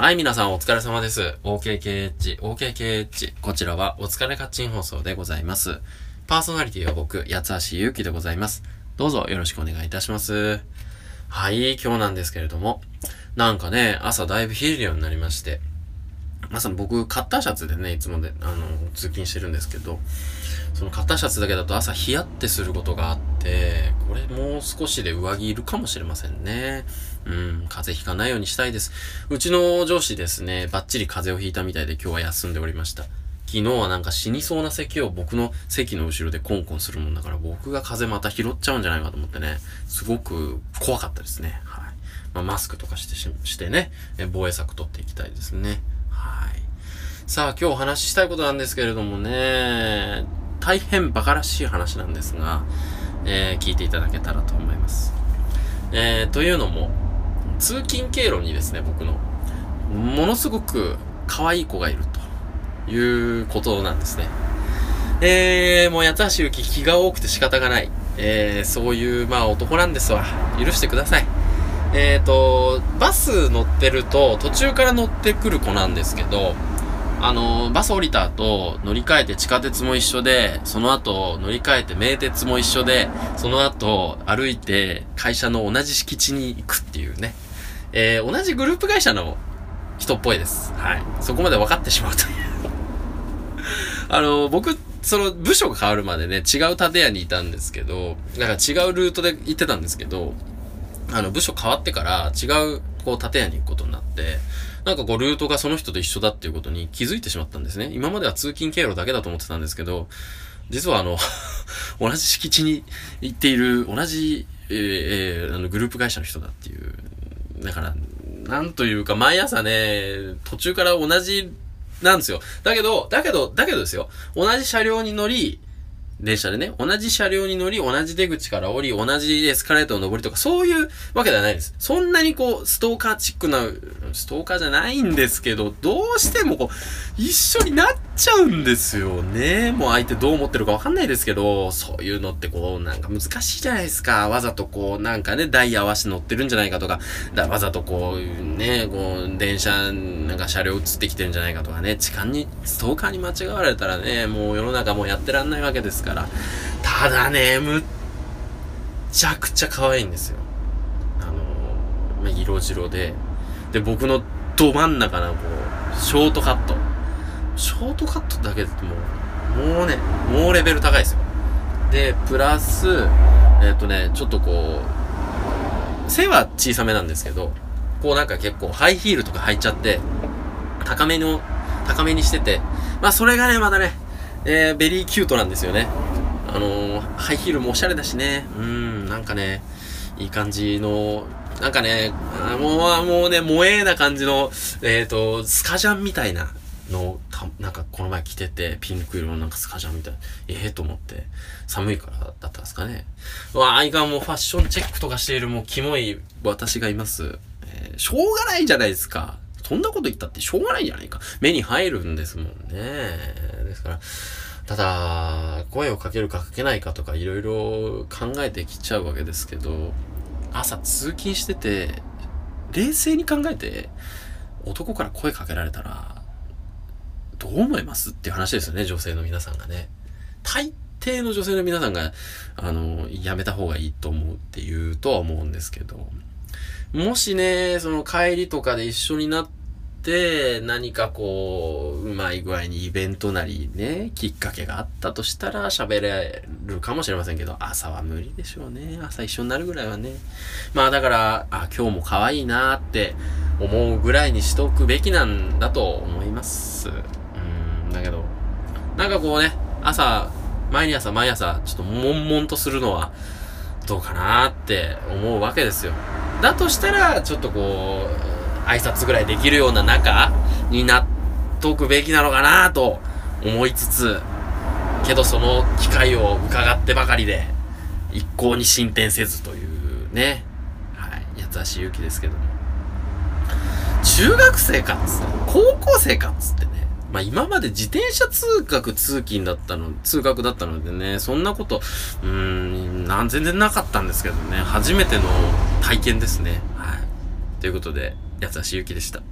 はい、皆さんお疲れ様です。OKKH、OKKH。こちらはお疲れカッチン放送でございます。パーソナリティは僕、八橋ゆうきでございます。どうぞよろしくお願いいたします。はい、今日なんですけれども、なんかね、朝だいぶ冷えるようになりまして、まさに僕、カッターシャツでね、いつもで、あの、通勤してるんですけど、そのカッターシャツだけだと朝ヒヤってすることがあって、これもう少しで上着いるかもしれませんね。うん、風邪ひかないようにしたいです。うちの上司ですね、バッチリ風邪をひいたみたいで今日は休んでおりました。昨日はなんか死にそうな咳を僕の席の後ろでコンコンするもんだから僕が風邪また拾っちゃうんじゃないかと思ってね、すごく怖かったですね。はい。まあ、マスクとかしてししてね、防衛策取っていきたいですね。はい。さあ今日お話ししたいことなんですけれどもね、大変馬鹿らしい話なんですが、えー聞いていただけたらと思います。えーというのも、通勤経路にですね、僕の、ものすごく可愛い子がいるということなんですね。えー、もう八橋ゆき気が多くて仕方がない。えー、そういう、まあ男なんですわ。許してください。えーと、バス乗ってると、途中から乗ってくる子なんですけど、あの、バス降りた後、乗り換えて地下鉄も一緒で、その後、乗り換えて名鉄も一緒で、その後、歩いて会社の同じ敷地に行くっていうね。えー、同じグループ会社の人っぽいです。はい。そこまで分かってしまうという。あの、僕、その部署が変わるまでね、違う建屋にいたんですけど、なんか違うルートで行ってたんですけど、あの、部署変わってから違う、こう、建屋に行くことになって、なんかこう、ルートがその人と一緒だっていうことに気づいてしまったんですね。今までは通勤経路だけだと思ってたんですけど、実はあの、同じ敷地に行っている、同じ、えーえーあの、グループ会社の人だっていう。だから、なんというか、毎朝ね、途中から同じなんですよ。だけど、だけど、だけどですよ。同じ車両に乗り、電車でね、同じ車両に乗り、同じ出口から降り、同じエスカレーターを登りとか、そういうわけではないです。そんなにこう、ストーカーチックな、ストーカーじゃないんですけど、どうしてもこう、一緒になっちゃうんですよね。もう相手どう思ってるかわかんないですけど、そういうのってこう、なんか難しいじゃないですか。わざとこう、なんかね、ダイヤ合わせて乗ってるんじゃないかとか、だわざとこう、ね、こう、電車、なんか車両映ってきてるんじゃないかとかね、痴漢に、ストーカーに間違われたらね、もう世の中もうやってらんないわけですから。からただね、むっちゃくちゃ可愛いんですよ。あのま、色白で。で、僕のど真ん中のこう、ショートカット。ショートカットだけでもう、もうね、もうレベル高いですよ。で、プラス、えっ、とね、ちょっとこう、背は小さめなんですけど、こうなんか結構ハイヒールとか履いちゃって、高めの、高めにしてて、まあそれがね、まだね、えー、 very cute なんですよね。あのー、ハイヒールもおしゃれだしね、うん、なんかね、いい感じの、なんかね、もう、もうね、萌えな感じの、えっ、と、スカジャンみたいなのた、なんかこの前着てて、ピンク色のなんかスカジャンみたいな、ええと思って、寒いからだったんですかね。うわあ、いかんもうファッションチェックとかしているもうキモい私がいます。えーしょうがないじゃないですか。そんなこと言ったってしょうがないじゃないか。目に入るんですもんね。ですから、ただ、声をかけるかかけないかとかいろいろ考えてきちゃうわけですけど、朝通勤してて、冷静に考えて、男から声かけられたら、どう思いますっていう話ですよね、女性の皆さんがね。大抵の女性の皆さんが、あの、やめた方がいいと思うっていうとは思うんですけど、もしね、その帰りとかで一緒になって、何かこう、うまい具合にイベントなりね、きっかけがあったとしたら喋れるかもしれませんけど、朝は無理でしょうね。朝一緒になるぐらいはね。まあだから、あ、今日も可愛いなって思うぐらいにしておくべきなんだと思います。うん、だけど、なんかこうね、朝、毎朝毎朝、ちょっと悶々とするのは、どうかなって思うわけですよ。だとしたら、ちょっとこう、挨拶ぐらいできるような仲になっとくべきなのかなと思いつつ、けどその機会を伺ってばかりで、一向に進展せずというね、はい、八橋ゆきですけども。中学生かっつって、高校生かっつってね、まあ今まで自転車通学通勤だったの、通学だったのでね、そんなこと、うーん、なん全然なかったんですけどね、初めての体験ですね。はい。ということで、八橋ゆきでした。